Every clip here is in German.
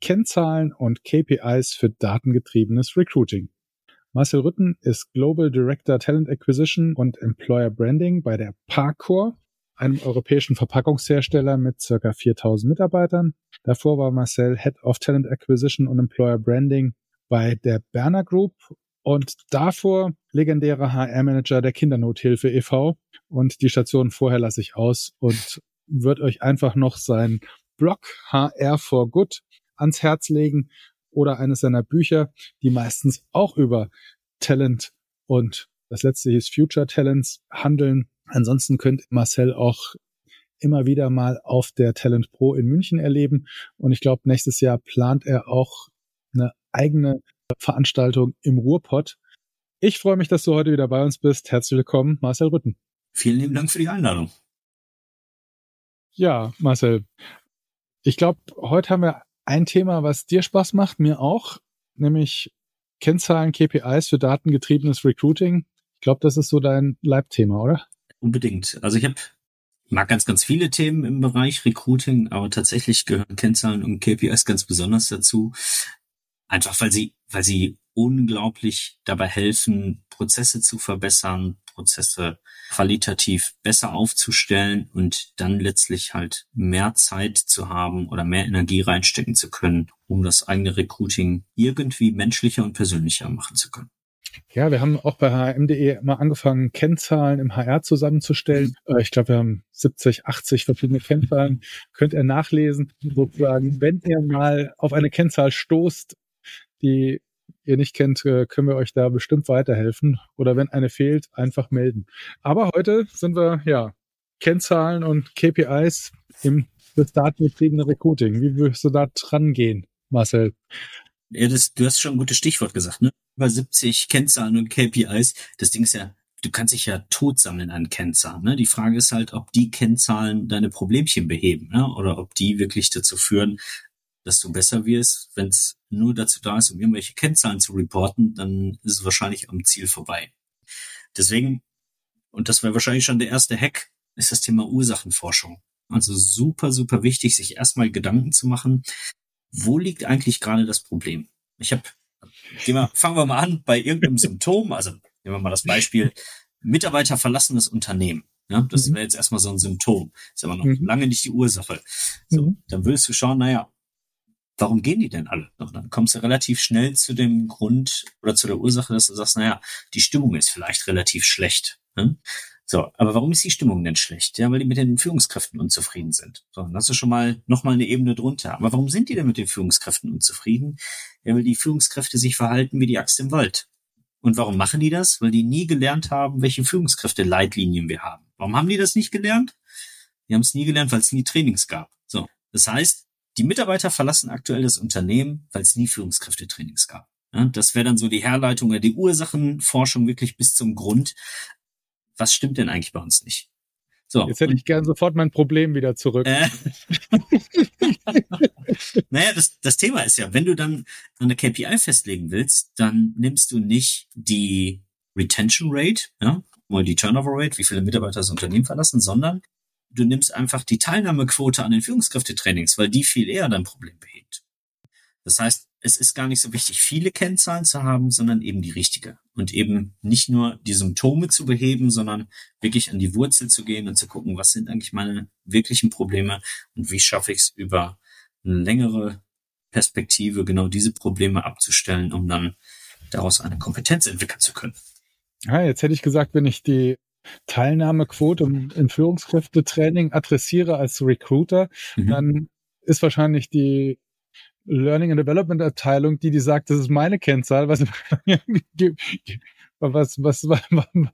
Kennzahlen und KPIs für datengetriebenes Recruiting. Marcel Rütten ist Global Director Talent Acquisition und Employer Branding bei der Parkour, einem europäischen Verpackungshersteller mit circa 4000 Mitarbeitern. Davor war Marcel Head of Talent Acquisition und Employer Branding bei der Berner Group und davor legendärer HR-Manager der Kindernothilfe e.V. Und die Station vorher lasse ich aus und wird euch einfach noch sein Blog HR for Good ans Herz legen oder eines seiner Bücher, die meistens auch über Talent und das letzte hieß Future Talents handeln. Ansonsten könnt Marcel auch immer wieder mal auf der Talent Pro in München erleben. Und ich glaube, nächstes Jahr plant er auch eine eigene Veranstaltung im Ruhrpott. Ich freue mich, dass du heute wieder bei uns bist. Herzlich willkommen, Marcel Rütten. Vielen lieben Dank für die Einladung. Ja, Marcel. Ich glaube, heute haben wir ein Thema, was dir Spaß macht, mir auch, nämlich Kennzahlen, KPIs für datengetriebenes Recruiting. Ich glaube, das ist so dein Leibthema, oder? Unbedingt. Also ich habe mag ganz, ganz viele Themen im Bereich Recruiting, aber tatsächlich gehören Kennzahlen und KPIs ganz besonders dazu. Einfach weil sie, weil sie unglaublich dabei helfen, Prozesse zu verbessern, Prozesse qualitativ besser aufzustellen und dann letztlich halt mehr Zeit zu haben oder mehr Energie reinstecken zu können, um das eigene Recruiting irgendwie menschlicher und persönlicher machen zu können. Ja, wir haben auch bei hm.de mal angefangen, Kennzahlen im HR zusammenzustellen. Äh, ich glaube, wir haben 70, 80 verschiedene Kennzahlen. Könnt ihr nachlesen, sozusagen, wenn ihr mal auf eine Kennzahl stoßt, die ihr nicht kennt, äh, können wir euch da bestimmt weiterhelfen. Oder wenn eine fehlt, einfach melden. Aber heute sind wir, ja, Kennzahlen und KPIs im das datengetriebene Recruiting. Wie würdest du da dran gehen, Marcel? Ja, das, du hast schon ein gutes Stichwort gesagt, ne? Über 70 Kennzahlen und KPIs. Das Ding ist ja, du kannst dich ja tot sammeln an Kennzahlen. Ne? Die Frage ist halt, ob die Kennzahlen deine Problemchen beheben, ne? oder ob die wirklich dazu führen, dass du besser wirst. Wenn es nur dazu da ist, um irgendwelche Kennzahlen zu reporten, dann ist es wahrscheinlich am Ziel vorbei. Deswegen, und das wäre wahrscheinlich schon der erste Hack, ist das Thema Ursachenforschung. Also super, super wichtig, sich erstmal Gedanken zu machen, wo liegt eigentlich gerade das Problem? Ich habe, fangen wir mal an bei irgendeinem Symptom. Also nehmen wir mal das Beispiel, Mitarbeiter verlassen das Unternehmen. Ja, das mhm. wäre jetzt erstmal so ein Symptom. Ist aber noch mhm. lange nicht die Ursache. So, mhm. dann würdest du schauen, naja, warum gehen die denn alle? Und dann kommst du relativ schnell zu dem Grund oder zu der Ursache, dass du sagst, naja, die Stimmung ist vielleicht relativ schlecht. Ne? So, aber warum ist die Stimmung denn schlecht? Ja, weil die mit den Führungskräften unzufrieden sind. So, dann hast du schon mal noch mal eine Ebene drunter. Aber warum sind die denn mit den Führungskräften unzufrieden? Ja, weil die Führungskräfte sich verhalten wie die Axt im Wald. Und warum machen die das? Weil die nie gelernt haben, welche Führungskräfte-Leitlinien wir haben. Warum haben die das nicht gelernt? Die haben es nie gelernt, weil es nie Trainings gab. So, das heißt, die Mitarbeiter verlassen aktuell das Unternehmen, weil es nie Führungskräftetrainings gab. Ja, das wäre dann so die Herleitung oder die Ursachenforschung wirklich bis zum Grund. Was stimmt denn eigentlich bei uns nicht? So, Jetzt hätte ich gern sofort mein Problem wieder zurück. Äh, naja, das, das Thema ist ja, wenn du dann eine KPI festlegen willst, dann nimmst du nicht die Retention Rate, ja, mal die Turnover Rate, wie viele Mitarbeiter das Unternehmen verlassen, sondern du nimmst einfach die Teilnahmequote an den Führungskräftetrainings, weil die viel eher dein Problem behebt. Das heißt, es ist gar nicht so wichtig, viele Kennzahlen zu haben, sondern eben die richtige. Und eben nicht nur die Symptome zu beheben, sondern wirklich an die Wurzel zu gehen und zu gucken, was sind eigentlich meine wirklichen Probleme und wie schaffe ich es über eine längere Perspektive genau diese Probleme abzustellen, um dann daraus eine Kompetenz entwickeln zu können. Ja, jetzt hätte ich gesagt, wenn ich die Teilnahmequote im, Führungskräftetraining adressiere als Recruiter, mhm. dann ist wahrscheinlich die Learning and Development Abteilung, die die sagt, das ist meine Kennzahl, was was was was,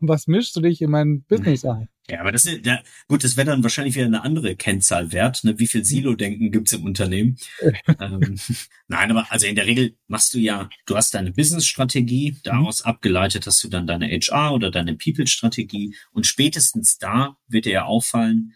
was mischst du dich in mein Business ein? Ja, aber das ist, ja, gut, das wäre dann wahrscheinlich wieder eine andere Kennzahl wert. Ne? Wie viel Silo-Denken gibt's im Unternehmen? ähm, nein, aber also in der Regel machst du ja, du hast deine Business-Strategie, daraus mhm. abgeleitet hast du dann deine HR oder deine People-Strategie und spätestens da wird dir ja auffallen,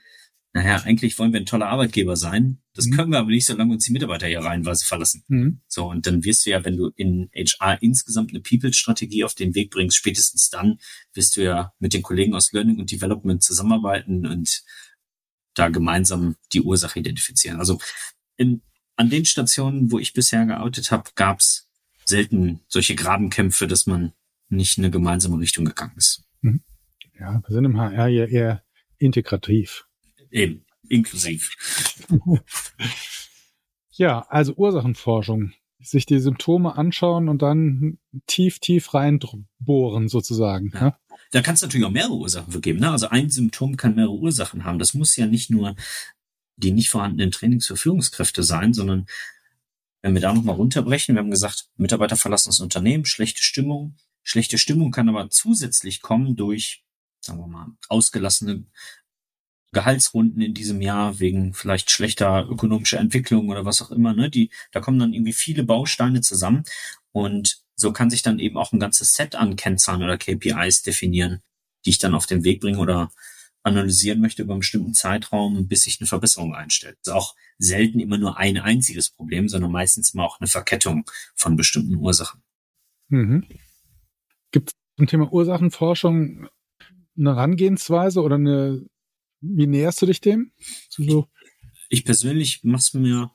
naja, eigentlich wollen wir ein toller Arbeitgeber sein. Das mhm. können wir aber nicht, solange uns die Mitarbeiter hier reinweise verlassen. Mhm. So, und dann wirst du ja, wenn du in HR insgesamt eine People-Strategie auf den Weg bringst, spätestens dann wirst du ja mit den Kollegen aus Learning und Development zusammenarbeiten und da gemeinsam die Ursache identifizieren. Also in, an den Stationen, wo ich bisher geoutet habe, gab es selten solche Grabenkämpfe, dass man nicht in eine gemeinsame Richtung gegangen ist. Mhm. Ja, wir sind im HR ja eher integrativ. Eben, inklusiv. ja, also Ursachenforschung. Sich die Symptome anschauen und dann tief, tief reinbohren sozusagen. Ja. Ne? Da kann es natürlich auch mehrere Ursachen für geben. Ne? Also ein Symptom kann mehrere Ursachen haben. Das muss ja nicht nur die nicht vorhandenen Trainings für Führungskräfte sein, sondern wenn wir da nochmal runterbrechen, wir haben gesagt, Mitarbeiter verlassen das Unternehmen, schlechte Stimmung. Schlechte Stimmung kann aber zusätzlich kommen durch, sagen wir mal, ausgelassene Gehaltsrunden in diesem Jahr wegen vielleicht schlechter ökonomischer Entwicklung oder was auch immer, ne? Die, da kommen dann irgendwie viele Bausteine zusammen und so kann sich dann eben auch ein ganzes Set an Kennzahlen oder KPIs definieren, die ich dann auf den Weg bringe oder analysieren möchte über einen bestimmten Zeitraum, bis sich eine Verbesserung einstellt. Das ist auch selten immer nur ein einziges Problem, sondern meistens immer auch eine Verkettung von bestimmten Ursachen. Mhm. Gibt es zum Thema Ursachenforschung eine Herangehensweise oder eine wie näherst du dich dem? So. Ich persönlich mache es mir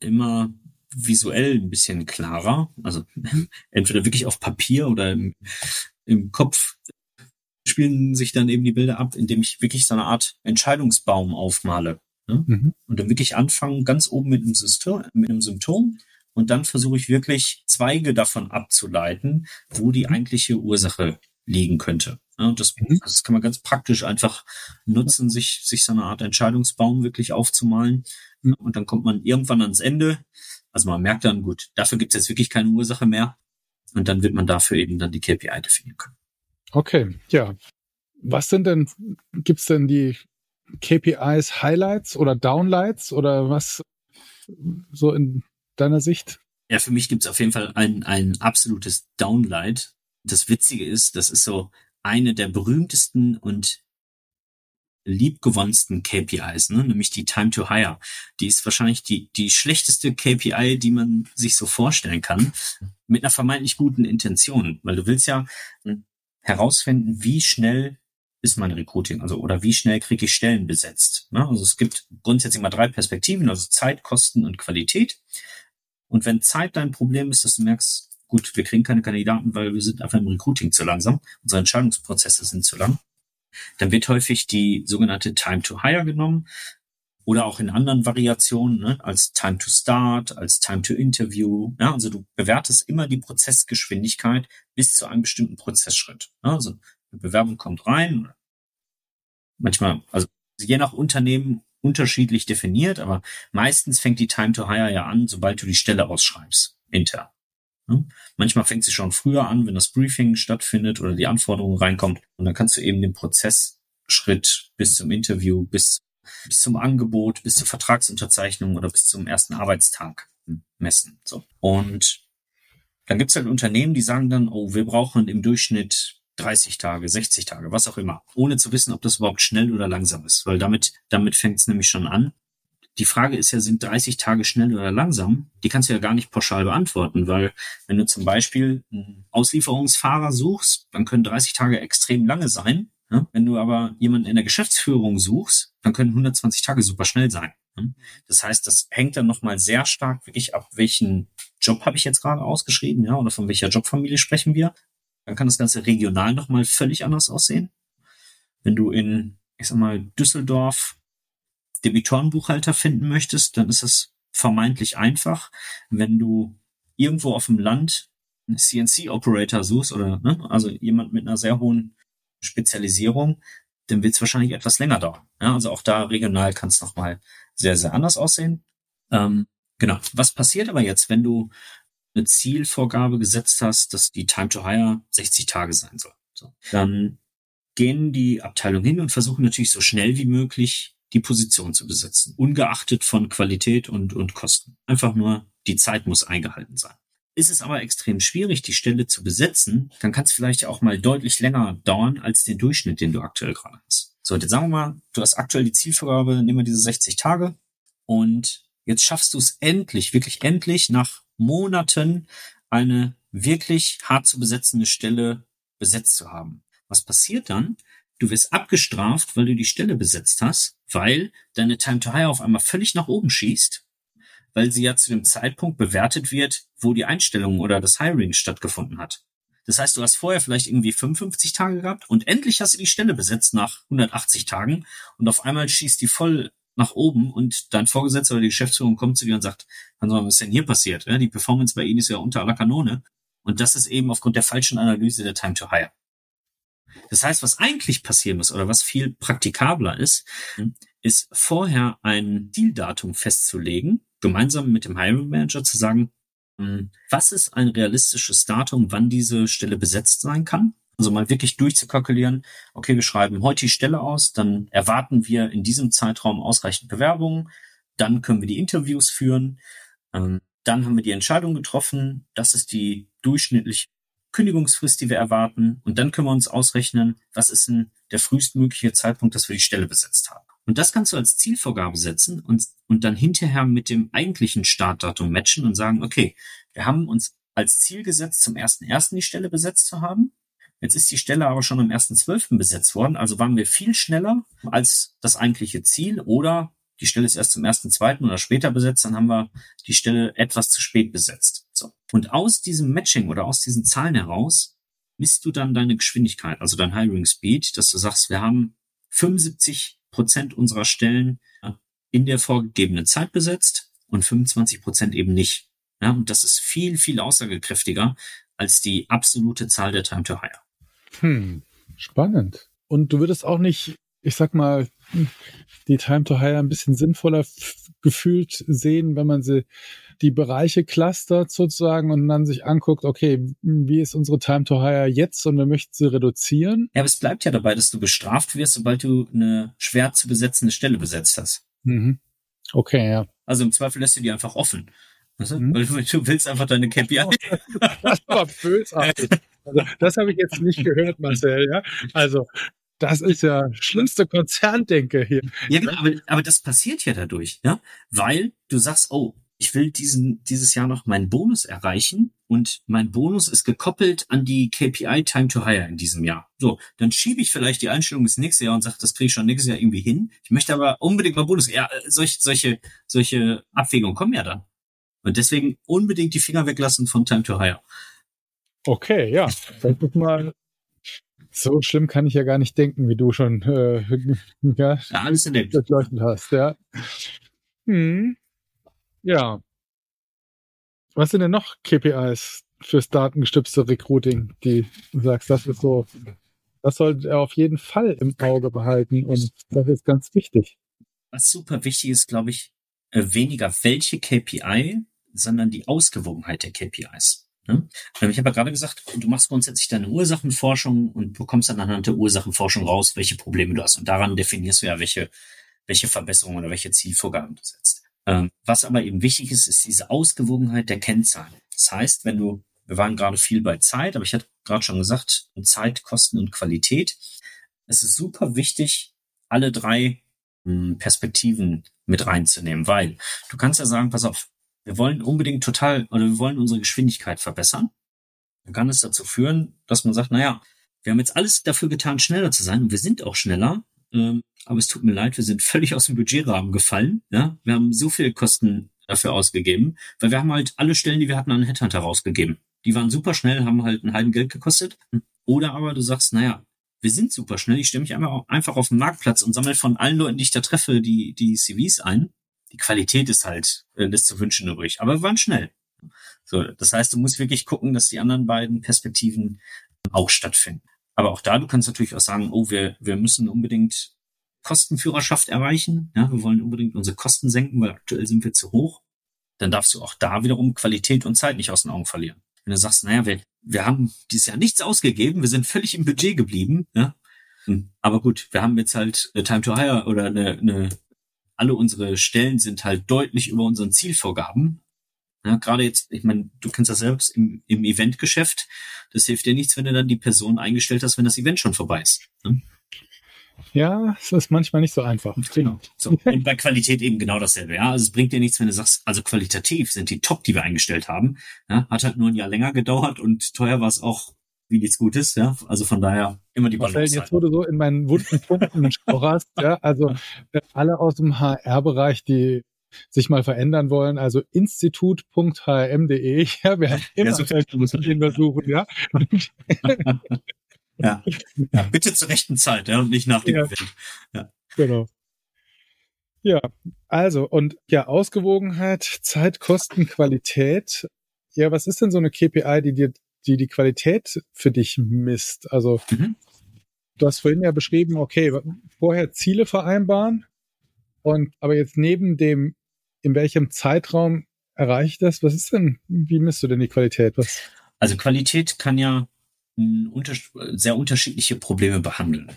immer visuell ein bisschen klarer. Also entweder wirklich auf Papier oder im, im Kopf spielen sich dann eben die Bilder ab, indem ich wirklich so eine Art Entscheidungsbaum aufmale. Ne? Mhm. Und dann wirklich anfangen, ganz oben mit einem, System, mit einem Symptom. Und dann versuche ich wirklich Zweige davon abzuleiten, wo die eigentliche Ursache liegen könnte. Ja, das, mhm. das kann man ganz praktisch einfach nutzen, sich, sich so eine Art Entscheidungsbaum wirklich aufzumalen. Mhm. Und dann kommt man irgendwann ans Ende. Also man merkt dann, gut, dafür gibt es jetzt wirklich keine Ursache mehr. Und dann wird man dafür eben dann die KPI definieren können. Okay, ja. Was sind denn, gibt's denn die KPIs Highlights oder Downlights oder was so in deiner Sicht? Ja, für mich gibt's auf jeden Fall ein, ein absolutes Downlight. Das Witzige ist, das ist so eine der berühmtesten und liebgewonnensten KPIs, ne? nämlich die Time to Hire. Die ist wahrscheinlich die, die schlechteste KPI, die man sich so vorstellen kann, mit einer vermeintlich guten Intention, weil du willst ja hm, herausfinden, wie schnell ist mein Recruiting, also oder wie schnell kriege ich Stellen besetzt. Ne? Also es gibt grundsätzlich mal drei Perspektiven, also Zeit, Kosten und Qualität. Und wenn Zeit dein Problem ist, dass du merkst, gut, wir kriegen keine Kandidaten, weil wir sind einfach im Recruiting zu langsam. Unsere Entscheidungsprozesse sind zu lang. Dann wird häufig die sogenannte Time to Hire genommen oder auch in anderen Variationen ne, als Time to Start, als Time to Interview. Ja, also du bewertest immer die Prozessgeschwindigkeit bis zu einem bestimmten Prozessschritt. Ja, also eine Bewerbung kommt rein. Manchmal, also je nach Unternehmen unterschiedlich definiert, aber meistens fängt die Time to Hire ja an, sobald du die Stelle ausschreibst, intern. Ne? Manchmal fängt sie schon früher an, wenn das Briefing stattfindet oder die Anforderung reinkommt. Und dann kannst du eben den Prozessschritt bis zum Interview, bis, bis zum Angebot, bis zur Vertragsunterzeichnung oder bis zum ersten Arbeitstag messen. So. Und dann gibt es halt Unternehmen, die sagen dann, oh, wir brauchen im Durchschnitt 30 Tage, 60 Tage, was auch immer, ohne zu wissen, ob das überhaupt schnell oder langsam ist, weil damit, damit fängt es nämlich schon an. Die Frage ist ja, sind 30 Tage schnell oder langsam? Die kannst du ja gar nicht pauschal beantworten, weil wenn du zum Beispiel einen Auslieferungsfahrer suchst, dann können 30 Tage extrem lange sein. Wenn du aber jemanden in der Geschäftsführung suchst, dann können 120 Tage super schnell sein. Das heißt, das hängt dann nochmal sehr stark wirklich ab, welchen Job habe ich jetzt gerade ausgeschrieben, ja, oder von welcher Jobfamilie sprechen wir. Dann kann das Ganze regional nochmal völlig anders aussehen. Wenn du in, ich sag mal, Düsseldorf Debitorenbuchhalter finden möchtest, dann ist es vermeintlich einfach. Wenn du irgendwo auf dem Land einen CNC-Operator suchst oder ne, also jemand mit einer sehr hohen Spezialisierung, dann wird es wahrscheinlich etwas länger dauern. Ja, also auch da regional kann es nochmal sehr, sehr anders aussehen. Ähm, genau. Was passiert aber jetzt, wenn du eine Zielvorgabe gesetzt hast, dass die Time to Hire 60 Tage sein soll? So. Dann gehen die Abteilung hin und versuchen natürlich so schnell wie möglich die Position zu besetzen, ungeachtet von Qualität und, und Kosten. Einfach nur, die Zeit muss eingehalten sein. Ist es aber extrem schwierig, die Stelle zu besetzen, dann kann es vielleicht auch mal deutlich länger dauern als den Durchschnitt, den du aktuell gerade hast. So, jetzt sagen wir mal, du hast aktuell die Zielvorgabe, nehmen wir diese 60 Tage und jetzt schaffst du es endlich, wirklich endlich nach Monaten eine wirklich hart zu besetzende Stelle besetzt zu haben. Was passiert dann? Du wirst abgestraft, weil du die Stelle besetzt hast, weil deine Time to Hire auf einmal völlig nach oben schießt, weil sie ja zu dem Zeitpunkt bewertet wird, wo die Einstellung oder das Hiring stattgefunden hat. Das heißt, du hast vorher vielleicht irgendwie 55 Tage gehabt und endlich hast du die Stelle besetzt nach 180 Tagen und auf einmal schießt die voll nach oben und dein Vorgesetzter oder die Geschäftsführung kommt zu dir und sagt, was ist denn hier passiert? Die Performance bei Ihnen ist ja unter aller Kanone. Und das ist eben aufgrund der falschen Analyse der Time to Hire. Das heißt, was eigentlich passieren muss oder was viel praktikabler ist, ist vorher ein Zieldatum festzulegen, gemeinsam mit dem Hiring Manager zu sagen, hm, was ist ein realistisches Datum, wann diese Stelle besetzt sein kann? Also mal wirklich durchzukalkulieren, okay, wir schreiben heute die Stelle aus, dann erwarten wir in diesem Zeitraum ausreichend Bewerbungen, dann können wir die Interviews führen, ähm, dann haben wir die Entscheidung getroffen, das ist die durchschnittliche Kündigungsfrist, die wir erwarten. Und dann können wir uns ausrechnen, was ist denn der frühestmögliche Zeitpunkt, dass wir die Stelle besetzt haben. Und das kannst du als Zielvorgabe setzen und, und dann hinterher mit dem eigentlichen Startdatum matchen und sagen, okay, wir haben uns als Ziel gesetzt, zum ersten ersten die Stelle besetzt zu haben. Jetzt ist die Stelle aber schon am 1.12. besetzt worden, also waren wir viel schneller als das eigentliche Ziel oder die Stelle ist erst zum ersten, zweiten oder später besetzt, dann haben wir die Stelle etwas zu spät besetzt. Und aus diesem Matching oder aus diesen Zahlen heraus misst du dann deine Geschwindigkeit, also dein Hiring Speed, dass du sagst, wir haben 75 Prozent unserer Stellen in der vorgegebenen Zeit besetzt und 25 Prozent eben nicht. Ja, und das ist viel, viel aussagekräftiger als die absolute Zahl der Time to Hire. Hm, spannend. Und du würdest auch nicht ich sag mal, die Time to Hire ein bisschen sinnvoller gefühlt sehen, wenn man sie die Bereiche clustert sozusagen und dann sich anguckt, okay, wie ist unsere Time to Hire jetzt und wir möchten sie reduzieren. Ja, aber es bleibt ja dabei, dass du bestraft wirst, sobald du eine schwer zu besetzende Stelle besetzt hast. Mhm. Okay, ja. Also im Zweifel lässt du die einfach offen. Mhm. Weil du, willst einfach deine KPI. das war bösartig. Also, das habe ich jetzt nicht gehört, Marcel, ja. Also, das ist ja schlimmste Konzerndenke hier. Ja, aber, aber das passiert ja dadurch, ja, weil du sagst, oh, ich will diesen, dieses Jahr noch meinen Bonus erreichen und mein Bonus ist gekoppelt an die KPI Time to Hire in diesem Jahr. So, dann schiebe ich vielleicht die Einstellung ins nächste Jahr und sage, das kriege ich schon nächstes Jahr irgendwie hin. Ich möchte aber unbedingt mal Bonus. Ja, äh, solche, solche, solche Abwägungen kommen ja dann. Und deswegen unbedingt die Finger weglassen von Time to Hire. Okay, ja. Ist mal so schlimm kann ich ja gar nicht denken, wie du schon äh, ja, ja, alles in durchleuchtet hast, ja. Hm. Ja. Was sind denn noch KPIs fürs datengestützte Recruiting, die du sagst, das ist so, das sollte er auf jeden Fall im Auge behalten und das ist ganz wichtig. Was super wichtig ist, glaube ich, äh, weniger welche KPI, sondern die Ausgewogenheit der KPIs. Ne? Ähm, ich habe ja gerade gesagt, du machst grundsätzlich deine Ursachenforschung und bekommst dann anhand der Ursachenforschung raus, welche Probleme du hast. Und daran definierst du ja, welche, welche Verbesserungen oder welche Zielvorgaben du setzt. Ähm, was aber eben wichtig ist, ist diese Ausgewogenheit der Kennzahlen. Das heißt, wenn du, wir waren gerade viel bei Zeit, aber ich hatte gerade schon gesagt, Zeit, Kosten und Qualität. Es ist super wichtig, alle drei hm, Perspektiven mit reinzunehmen, weil du kannst ja sagen, pass auf, wir wollen unbedingt total oder wir wollen unsere Geschwindigkeit verbessern, dann kann es dazu führen, dass man sagt, naja, wir haben jetzt alles dafür getan, schneller zu sein und wir sind auch schneller, ähm, aber es tut mir leid, wir sind völlig aus dem Budgetrahmen gefallen. Ja, wir haben so viel Kosten dafür ausgegeben, weil wir haben halt alle Stellen, die wir hatten, an Headhunter rausgegeben. Die waren super schnell, haben halt ein halben Geld gekostet. Oder aber du sagst, naja, wir sind super schnell, ich stelle mich einfach, einfach auf den Marktplatz und sammle von allen Leuten, die ich da treffe, die, die CVs ein die Qualität ist halt, äh, lässt zu wünschen übrig. Aber wir waren schnell. So, das heißt, du musst wirklich gucken, dass die anderen beiden Perspektiven auch stattfinden. Aber auch da, du kannst natürlich auch sagen, oh, wir, wir müssen unbedingt Kostenführerschaft erreichen. Ja, wir wollen unbedingt unsere Kosten senken, weil aktuell sind wir zu hoch. Dann darfst du auch da wiederum Qualität und Zeit nicht aus den Augen verlieren. Wenn du sagst, naja, wir, wir haben dieses Jahr nichts ausgegeben, wir sind völlig im Budget geblieben, ja, Hm. Aber gut, wir haben jetzt halt eine Time to Hire oder eine, eine alle unsere Stellen sind halt deutlich über unseren Zielvorgaben. Ja, gerade jetzt, ich meine, du kennst das selbst im, im Eventgeschäft. Das hilft dir nichts, wenn du dann die Person eingestellt hast, wenn das Event schon vorbei ist. Ne? Ja, es ist manchmal nicht so einfach. Genau. So. Und bei Qualität eben genau dasselbe. Ja, also es bringt dir nichts, wenn du sagst, also qualitativ sind die top, die wir eingestellt haben. Ja, hat halt nur ein Jahr länger gedauert und teuer war es auch wie nichts Gutes. Ja, also von daher immer die Balance. Marcel, jetzt wurde so in meinen wunden Punkten. Ja, also äh, alle aus dem HR-Bereich, die sich mal verändern wollen, also institut.hm.de. Ja, wir haben immer ja, so den wir suchen, ja. Ja. ja. Bitte zur rechten Zeit, ja, und nicht nach dem ja. Event. Ja. Genau. Ja, also und ja, Ausgewogenheit, Zeit, Kosten, Qualität. Ja, was ist denn so eine KPI, die dir, die die Qualität für dich misst? Also mhm. du hast vorhin ja beschrieben, okay, vorher Ziele vereinbaren und aber jetzt neben dem, in welchem Zeitraum erreicht das? Was ist denn, wie misst du denn die Qualität? Was? Also Qualität kann ja unter, sehr unterschiedliche Probleme behandeln.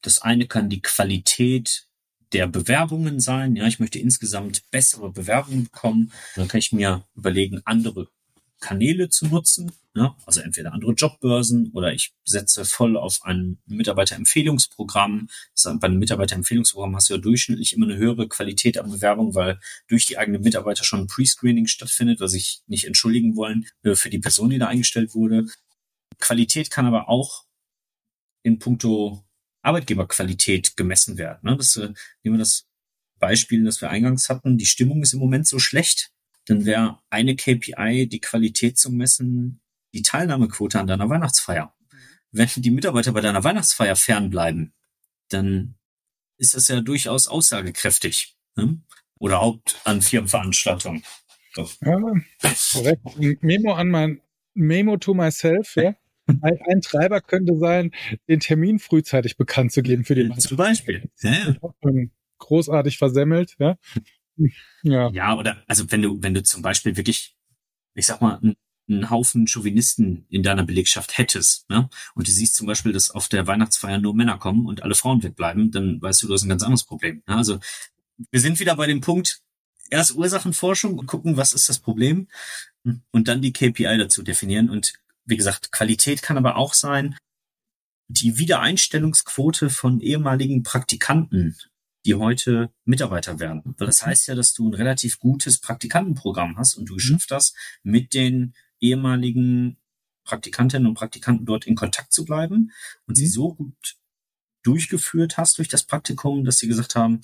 Das eine kann die Qualität der Bewerbungen sein. Ja, ich möchte insgesamt bessere Bewerbungen bekommen. Dann kann ich mir überlegen, andere Kanäle zu nutzen. Ja, also entweder andere Jobbörsen oder ich setze voll auf ein Mitarbeiterempfehlungsprogramm. Bei einem Mitarbeiterempfehlungsprogramm hast du ja durchschnittlich immer eine höhere Qualität an Bewerbung, weil durch die eigenen Mitarbeiter schon ein Pre-Screening stattfindet, was ich nicht entschuldigen wollen äh, für die Person, die da eingestellt wurde. Qualität kann aber auch in puncto Arbeitgeberqualität gemessen werden. Ne? Das, äh, nehmen wir das Beispiel, das wir eingangs hatten. Die Stimmung ist im Moment so schlecht. Dann wäre eine KPI, die Qualität zu messen, die Teilnahmequote an deiner Weihnachtsfeier. Wenn die Mitarbeiter bei deiner Weihnachtsfeier fernbleiben, dann ist das ja durchaus aussagekräftig. Ne? Oder Haupt an Firmenveranstaltungen. So. Ja, korrekt. Memo an mein Memo to myself, ja. Ein, ein, Treiber könnte sein, den Termin frühzeitig bekannt zu geben für die Mannschaft. Zum Beispiel. Ja, ja. Großartig versemmelt, ja. Ja. Ja, oder also wenn du, wenn du zum Beispiel wirklich, ich sag mal, einen, einen Haufen Chauvinisten in deiner Belegschaft hättest, ne? Und du siehst zum Beispiel, dass auf der Weihnachtsfeier nur Männer kommen und alle Frauen wegbleiben, dann weißt du, du hast ein ganz anderes Problem. Ne? Also wir sind wieder bei dem Punkt, erst Ursachenforschung und gucken, was ist das Problem und dann die KPI dazu definieren. Und wie gesagt, Qualität kann aber auch sein, die Wiedereinstellungsquote von ehemaligen Praktikanten, die heute Mitarbeiter werden. Weil das heißt ja, dass du ein relativ gutes Praktikantenprogramm hast und du mhm. geschafft hast, mit den ehemaligen Praktikantinnen und Praktikanten dort in Kontakt zu bleiben und sie mhm. so gut durchgeführt hast durch das Praktikum, dass sie gesagt haben,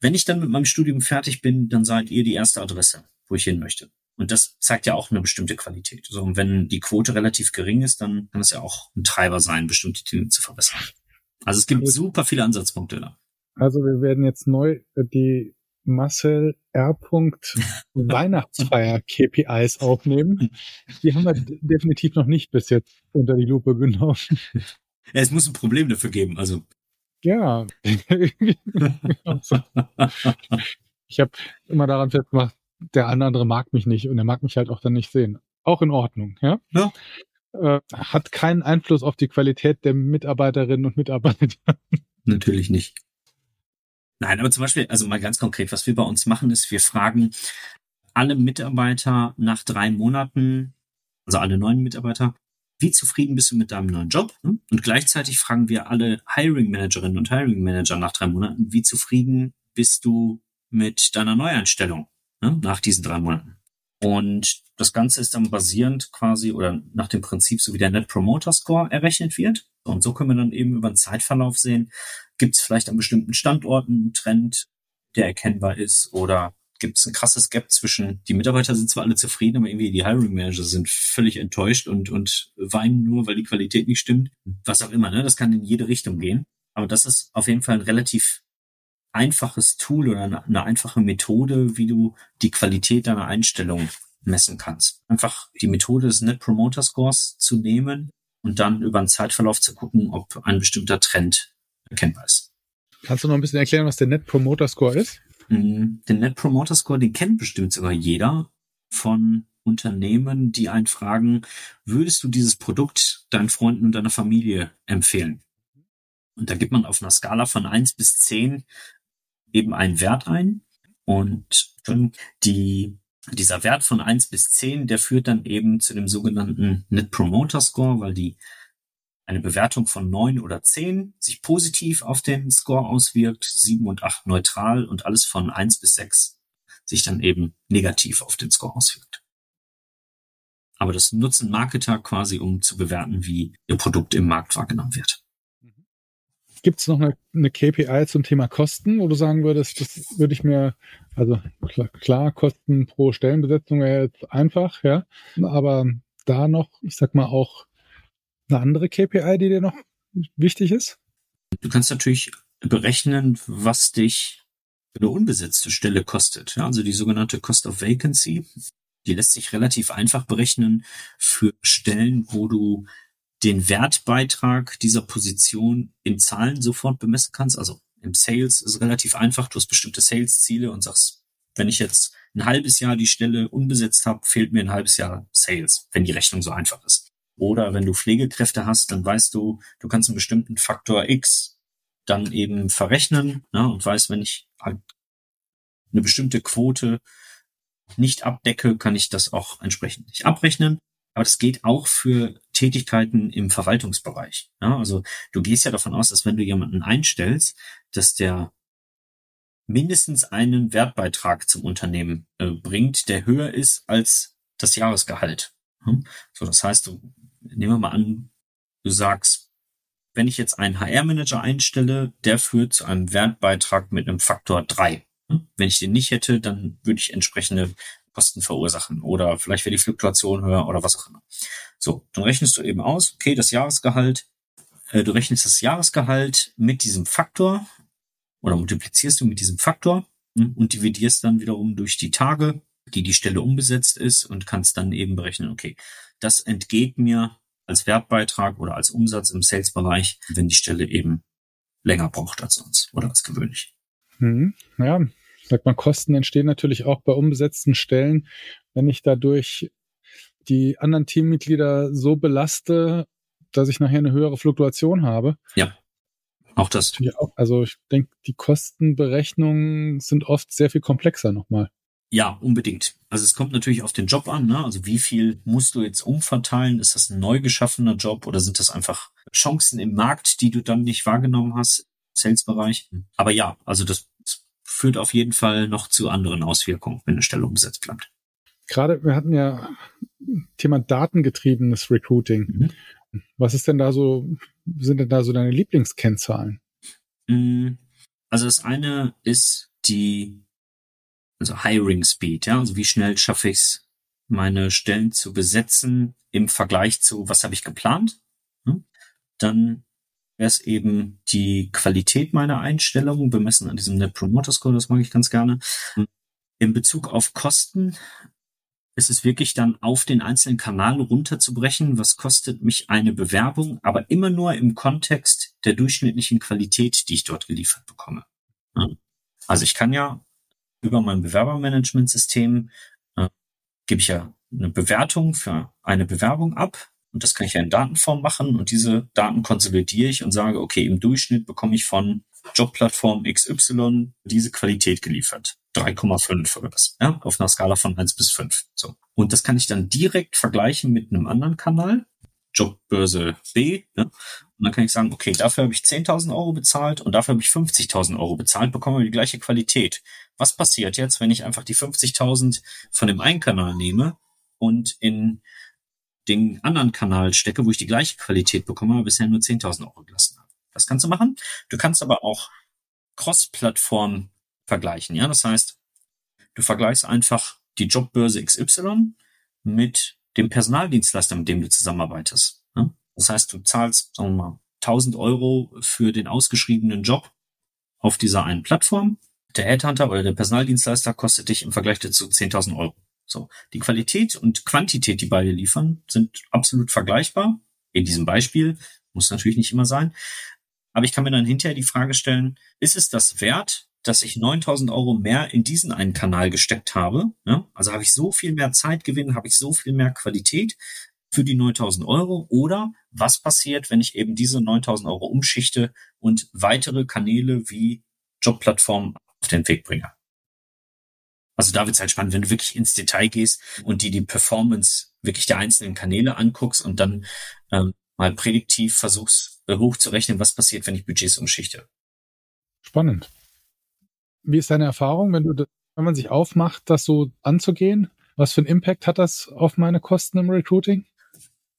wenn ich dann mit meinem Studium fertig bin, dann seid ihr die erste Adresse, wo ich hin möchte. Und das zeigt ja auch eine bestimmte Qualität. So, und wenn die Quote relativ gering ist, dann kann es ja auch ein Treiber sein, bestimmte Dinge zu verbessern. Also es gibt super viele Ansatzpunkte da. Also wir werden jetzt neu äh, die Marcel R. Weihnachtsfeier KPIs aufnehmen. Die haben wir definitiv noch nicht bis jetzt unter die Lupe genommen. Ja, es muss ein Problem dafür geben, also. Ja. ich habe immer daran festgemacht, der andere mag mich nicht und er mag mich halt auch dann nicht sehen. Auch in Ordnung, ja? Ja. Äh, hat keinen Einfluss auf die Qualität der Mitarbeiterinnen und Mitarbeiter. Natürlich nicht. Nein, aber zum Beispiel, also mal ganz konkret, was wir bei uns machen, ist, wir fragen alle Mitarbeiter nach drei Monaten, also alle neuen Mitarbeiter, wie zufrieden bist du mit deinem neuen Job? Und gleichzeitig fragen wir alle Hiring Managerinnen und Hiring Manager nach drei Monaten, wie zufrieden bist du mit deiner Neueinstellung ne, nach diesen drei Monaten? Und das Ganze ist dann basierend quasi oder nach dem Prinzip, so wie der Net Promoter Score errechnet wird. Und so können wir dann eben über den Zeitverlauf sehen, gibt es vielleicht an bestimmten Standorten einen Trend, der erkennbar ist oder gibt es ein krasses Gap zwischen, die Mitarbeiter sind zwar alle zufrieden, aber irgendwie die Hiring Manager sind völlig enttäuscht und, und weinen nur, weil die Qualität nicht stimmt. Was auch immer, ne? Das kann in jede Richtung gehen. Aber das ist auf jeden Fall ein relativ einfaches Tool oder eine, eine einfache Methode, wie du die Qualität deiner Einstellung messen kannst. Einfach die Methode des Net Promoter Scores zu nehmen und dann über einen Zeitverlauf zu gucken, ob ein bestimmter Trend erkennbar ist. Kannst du noch ein bisschen erklären, was der Net Promoter Score ist? Mhm. Den Net Promoter Score, den kennt bestimmt sogar jeder von Unternehmen, die einen fragen, würdest du dieses Produkt deinen Freunden und deiner Familie empfehlen? Und da gibt man auf einer Skala von eins bis zehn eben einen Wert ein. Und die, dieser Wert von eins bis zehn, der führt dann eben zu dem sogenannten Net Promoter Score, weil die eine Bewertung von neun oder zehn sich positiv auf den Score auswirkt, sieben und acht neutral und alles von eins bis sechs sich dann eben negativ auf den Score auswirkt. Aber das nutzen Marketer quasi, um zu bewerten, wie ihr Produkt im Markt wahrgenommen wird. Gibt es noch eine, eine, KPI zum Thema Kosten, wo du sagen würdest, das würde ich mir, also klar, klar Kosten pro Stellenbesetzung wäre jetzt einfach, ja, aber da noch, ich sag mal auch eine andere KPI, die dir noch wichtig ist? Du kannst natürlich berechnen, was dich eine unbesetzte Stelle kostet. Ja, also die sogenannte Cost of Vacancy. Die lässt sich relativ einfach berechnen für Stellen, wo du den Wertbeitrag dieser Position in Zahlen sofort bemessen kannst. Also im Sales ist relativ einfach. Du hast bestimmte Sales-Ziele und sagst, wenn ich jetzt ein halbes Jahr die Stelle unbesetzt habe, fehlt mir ein halbes Jahr Sales, wenn die Rechnung so einfach ist. Oder wenn du Pflegekräfte hast, dann weißt du, du kannst einen bestimmten Faktor X dann eben verrechnen ne, und weißt, wenn ich halt eine bestimmte Quote nicht abdecke, kann ich das auch entsprechend nicht abrechnen. Aber das geht auch für Tätigkeiten im Verwaltungsbereich. Ja, also du gehst ja davon aus, dass wenn du jemanden einstellst, dass der mindestens einen Wertbeitrag zum Unternehmen äh, bringt, der höher ist als das Jahresgehalt. Hm? So, das heißt, du nehmen wir mal an, du sagst, wenn ich jetzt einen HR-Manager einstelle, der führt zu einem Wertbeitrag mit einem Faktor drei. Wenn ich den nicht hätte, dann würde ich entsprechende Kosten verursachen oder vielleicht wäre die Fluktuation höher oder was auch immer. So, dann rechnest du eben aus, okay, das Jahresgehalt, äh, du rechnest das Jahresgehalt mit diesem Faktor oder multiplizierst du mit diesem Faktor hm, und dividierst dann wiederum durch die Tage, die die Stelle umbesetzt ist und kannst dann eben berechnen, okay, das entgeht mir als Wertbeitrag oder als Umsatz im Sales-Bereich, wenn die Stelle eben länger braucht als sonst oder als gewöhnlich. Hm, ja, sagt man, Kosten entstehen natürlich auch bei unbesetzten Stellen, wenn ich dadurch die anderen Teammitglieder so belaste, dass ich nachher eine höhere Fluktuation habe. Ja. Auch das. Also ich denke, die Kostenberechnungen sind oft sehr viel komplexer nochmal. Ja, unbedingt. Also es kommt natürlich auf den Job an. Ne? Also wie viel musst du jetzt umverteilen? Ist das ein neu geschaffener Job oder sind das einfach Chancen im Markt, die du dann nicht wahrgenommen hast im Sales-Bereich? Aber ja, also das führt auf jeden Fall noch zu anderen Auswirkungen, wenn eine Stelle umgesetzt bleibt. Gerade, wir hatten ja Thema datengetriebenes Recruiting. Mhm. Was ist denn da so, sind denn da so deine Lieblingskennzahlen? Mm, also das eine ist die, also Hiring Speed, ja, also wie schnell schaffe ich es, meine Stellen zu besetzen im Vergleich zu, was habe ich geplant? Hm? Dann wäre es eben die Qualität meiner Einstellung, bemessen an diesem Net Promoter Score, das mag ich ganz gerne. In Bezug auf Kosten ist es wirklich dann auf den einzelnen Kanal runterzubrechen, was kostet mich eine Bewerbung, aber immer nur im Kontext der durchschnittlichen Qualität, die ich dort geliefert bekomme. Also ich kann ja über mein Bewerbermanagementsystem äh, gebe ich ja eine Bewertung für eine Bewerbung ab und das kann ich ja in Datenform machen und diese Daten konsolidiere ich und sage, okay, im Durchschnitt bekomme ich von Jobplattform XY diese Qualität geliefert. 3,5 oder was, ja, auf einer Skala von 1 bis 5. So. Und das kann ich dann direkt vergleichen mit einem anderen Kanal, Jobbörse B, ne? Und dann kann ich sagen, okay, dafür habe ich 10.000 Euro bezahlt und dafür habe ich 50.000 Euro bezahlt, bekomme die gleiche Qualität. Was passiert jetzt, wenn ich einfach die 50.000 von dem einen Kanal nehme und in den anderen Kanal stecke, wo ich die gleiche Qualität bekomme, aber bisher nur 10.000 Euro gelassen habe. Das kannst du machen. Du kannst aber auch Cross-Plattform vergleichen. Ja, das heißt, du vergleichst einfach die Jobbörse XY mit dem Personaldienstleister, mit dem du zusammenarbeitest. Ja? Das heißt, du zahlst, sagen wir mal, 1000 Euro für den ausgeschriebenen Job auf dieser einen Plattform. Der Headhunter oder der Personaldienstleister kostet dich im Vergleich dazu 10.000 Euro. So, die Qualität und Quantität, die beide liefern, sind absolut vergleichbar. In diesem Beispiel muss natürlich nicht immer sein. Aber ich kann mir dann hinterher die Frage stellen, ist es das wert, dass ich 9000 Euro mehr in diesen einen Kanal gesteckt habe? Ja, also habe ich so viel mehr Zeitgewinn, habe ich so viel mehr Qualität für die 9000 Euro? Oder was passiert, wenn ich eben diese 9000 Euro umschichte und weitere Kanäle wie Jobplattformen auf den Weg bringe. Also da wird's halt spannend, wenn du wirklich ins Detail gehst und die die Performance wirklich der einzelnen Kanäle anguckst und dann ähm, mal prädiktiv versuchst äh, hochzurechnen, was passiert, wenn ich Budgets umschichte. Spannend. Wie ist deine Erfahrung, wenn du, wenn man sich aufmacht, das so anzugehen? Was für einen Impact hat das auf meine Kosten im Recruiting?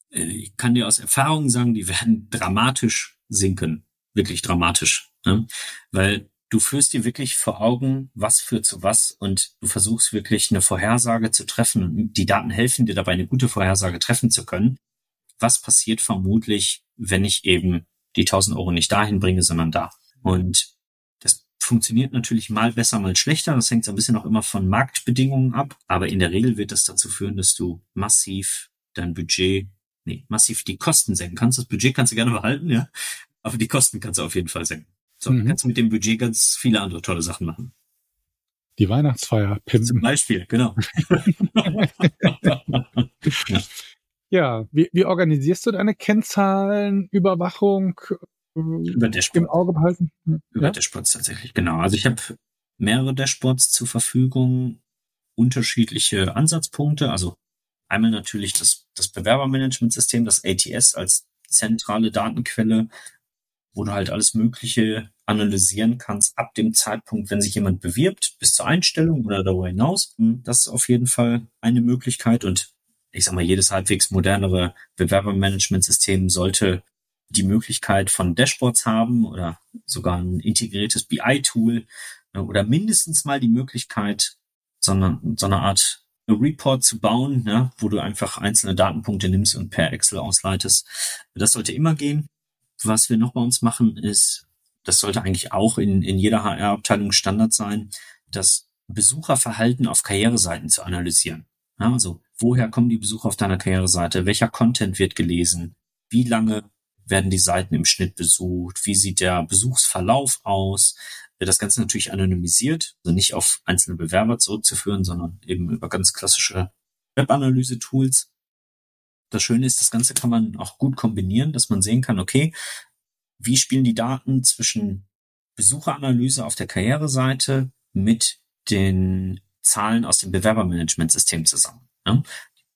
Äh, ich kann dir aus Erfahrung sagen, die werden dramatisch sinken. Wirklich dramatisch. Ne? Weil du führst dir wirklich vor Augen, was führt zu was und du versuchst wirklich eine Vorhersage zu treffen und die Daten helfen dir dabei, eine gute Vorhersage treffen zu können. Was passiert vermutlich, wenn ich eben die 1000 Euro nicht dahin bringe, sondern da? Und das funktioniert natürlich mal besser, mal schlechter. Das hängt so ein bisschen auch immer von Marktbedingungen ab. Aber in der Regel wird das dazu führen, dass du massiv dein Budget, nee, massiv die Kosten senken kannst. Das Budget kannst du gerne behalten, ja. Aber die Kosten kannst du auf jeden Fall senken. So, mhm. kannst du mit dem Budget ganz viele andere tolle Sachen machen. Die Weihnachtsfeier pimpen. Zum Beispiel, genau. ja, ja wie, wie organisierst du deine Kennzahlenüberwachung äh, über Dashboard. im Auge behalten? Über ja? Dashboards tatsächlich, genau. Also ich habe mehrere Dashboards zur Verfügung, unterschiedliche Ansatzpunkte. Also einmal natürlich das, das Bewerbermanagementsystem, das ATS als zentrale Datenquelle, wo du halt alles Mögliche analysieren kannst ab dem Zeitpunkt, wenn sich jemand bewirbt, bis zur Einstellung oder darüber hinaus. Hm, das ist auf jeden Fall eine Möglichkeit und ich sag mal, jedes halbwegs modernere Bewerbermanagementsystem sollte die Möglichkeit von Dashboards haben oder sogar ein integriertes BI-Tool äh, oder mindestens mal die Möglichkeit, so eine, so eine Art Report zu bauen, ne, wo du einfach einzelne Datenpunkte nimmst und per Excel ausleitest. Das sollte immer gehen. Was wir noch bei uns machen, ist, das sollte eigentlich auch in, in jeder HR-Abteilung Standard sein, das Besucherverhalten auf Karriereseiten zu analysieren. Ja, also, woher kommen die Besucher auf deiner Karriereseite? Welcher Content wird gelesen? Wie lange werden die Seiten im Schnitt besucht? Wie sieht der Besuchsverlauf aus? Das Ganze natürlich anonymisiert, also nicht auf einzelne Bewerber zurückzuführen, sondern eben über ganz klassische Webanalyse-Tools. Das Schöne ist, das Ganze kann man auch gut kombinieren, dass man sehen kann, okay, wie spielen die Daten zwischen Besucheranalyse auf der Karriereseite mit den Zahlen aus dem Bewerbermanagementsystem zusammen. Ne?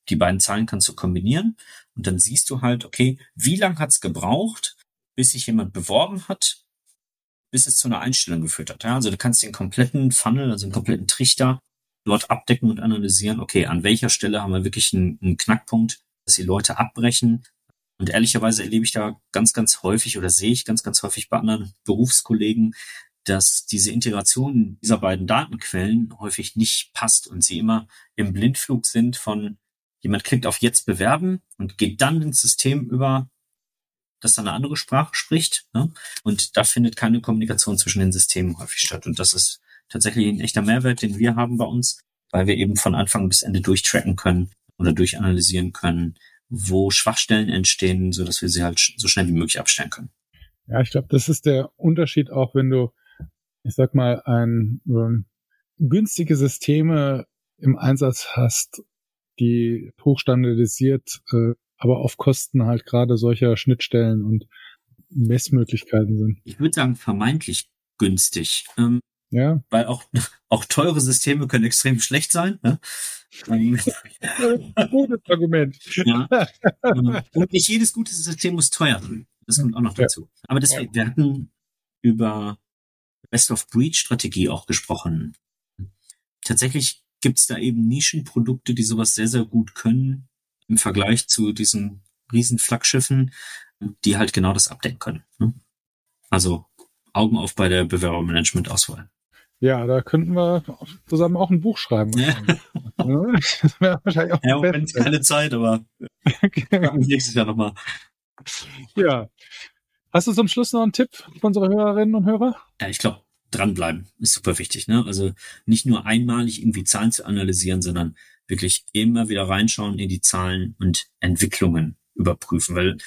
Die beiden Zahlen kannst du kombinieren und dann siehst du halt, okay, wie lang hat es gebraucht, bis sich jemand beworben hat, bis es zu einer Einstellung geführt hat. Ja? Also du kannst den kompletten Funnel, also den kompletten Trichter dort abdecken und analysieren, okay, an welcher Stelle haben wir wirklich einen, einen Knackpunkt, dass die Leute abbrechen. Und ehrlicherweise erlebe ich da ganz, ganz häufig oder sehe ich ganz, ganz häufig bei anderen Berufskollegen, dass diese Integration dieser beiden Datenquellen häufig nicht passt und sie immer im Blindflug sind von jemand klickt auf jetzt bewerben und geht dann ins System über, das dann eine andere Sprache spricht. Ne? Und da findet keine Kommunikation zwischen den Systemen häufig statt. Und das ist tatsächlich ein echter Mehrwert, den wir haben bei uns, weil wir eben von Anfang bis Ende durchtracken können, oder durchanalysieren können, wo Schwachstellen entstehen, so dass wir sie halt so schnell wie möglich abstellen können. Ja, ich glaube, das ist der Unterschied auch, wenn du, ich sag mal, ein ähm, günstige Systeme im Einsatz hast, die hochstandardisiert, äh, aber auf Kosten halt gerade solcher Schnittstellen und Messmöglichkeiten sind. Ich würde sagen, vermeintlich günstig. Ähm, ja. Weil auch, auch teure Systeme können extrem schlecht sein. Ne? Gutes Argument. Ja. Und nicht jedes gute System muss teuer sein. Das kommt auch noch dazu. Aber deswegen, wir hatten über Best of Breed Strategie auch gesprochen. Tatsächlich gibt es da eben Nischenprodukte, die sowas sehr, sehr gut können im Vergleich zu diesen riesen Flaggschiffen, die halt genau das abdecken können. Ne? Also Augen auf bei der Bewerbermanagement-Auswahl. Ja, da könnten wir zusammen auch ein Buch schreiben. Ja. das wäre wahrscheinlich auch ja, wenn es keine Zeit, aber genau. nächstes Jahr nochmal. Ja. Hast du zum Schluss noch einen Tipp für unsere Hörerinnen und Hörer? Ja, ich glaube, dranbleiben ist super wichtig. Ne? Also nicht nur einmalig irgendwie Zahlen zu analysieren, sondern wirklich immer wieder reinschauen in die Zahlen und Entwicklungen überprüfen, weil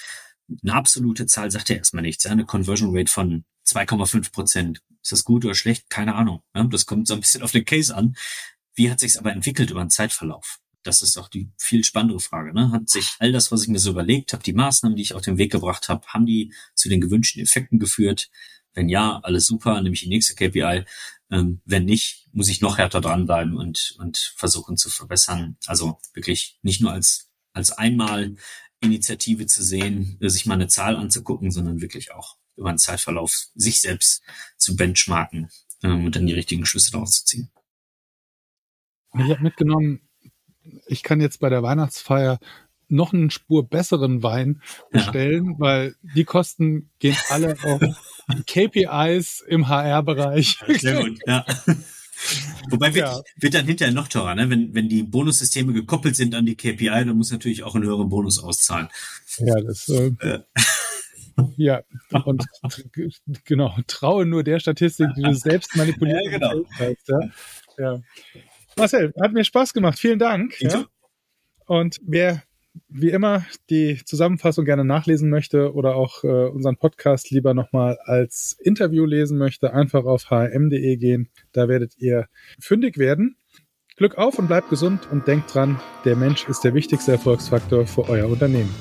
eine absolute Zahl sagt ja erstmal nichts. Ja? Eine Conversion Rate von 2,5 Prozent. Ist das gut oder schlecht? Keine Ahnung. Ja? Das kommt so ein bisschen auf den Case an. Wie hat sich's aber entwickelt über einen Zeitverlauf? das ist auch die viel spannendere Frage. Ne? Hat sich all das, was ich mir so überlegt habe, die Maßnahmen, die ich auf den Weg gebracht habe, haben die zu den gewünschten Effekten geführt? Wenn ja, alles super, nämlich die nächste KPI. Ähm, wenn nicht, muss ich noch härter dranbleiben und, und versuchen zu verbessern. Also wirklich nicht nur als, als einmal Initiative zu sehen, sich mal eine Zahl anzugucken, sondern wirklich auch über einen Zeitverlauf sich selbst zu benchmarken ähm, und dann die richtigen Schlüsse daraus zu ziehen. Ich habe mitgenommen, ich kann jetzt bei der Weihnachtsfeier noch einen Spur besseren Wein bestellen, ja. weil die Kosten gehen alle auf KPIs im HR-Bereich. Sehr gut, ja. Wobei wird, ja. wird dann hinterher noch teurer, ne? Wenn, wenn die Bonussysteme gekoppelt sind an die KPI, dann muss natürlich auch einen höheren Bonus auszahlen. Ja, das äh, äh. Ja, und genau, traue nur der Statistik, die du selbst manipulierst. Ja, genau. Hast, ja. ja. Marcel, hat mir Spaß gemacht. Vielen Dank. Ja. Und wer wie immer die Zusammenfassung gerne nachlesen möchte oder auch äh, unseren Podcast lieber nochmal als Interview lesen möchte, einfach auf hm.de gehen. Da werdet ihr fündig werden. Glück auf und bleibt gesund und denkt dran, der Mensch ist der wichtigste Erfolgsfaktor für euer Unternehmen.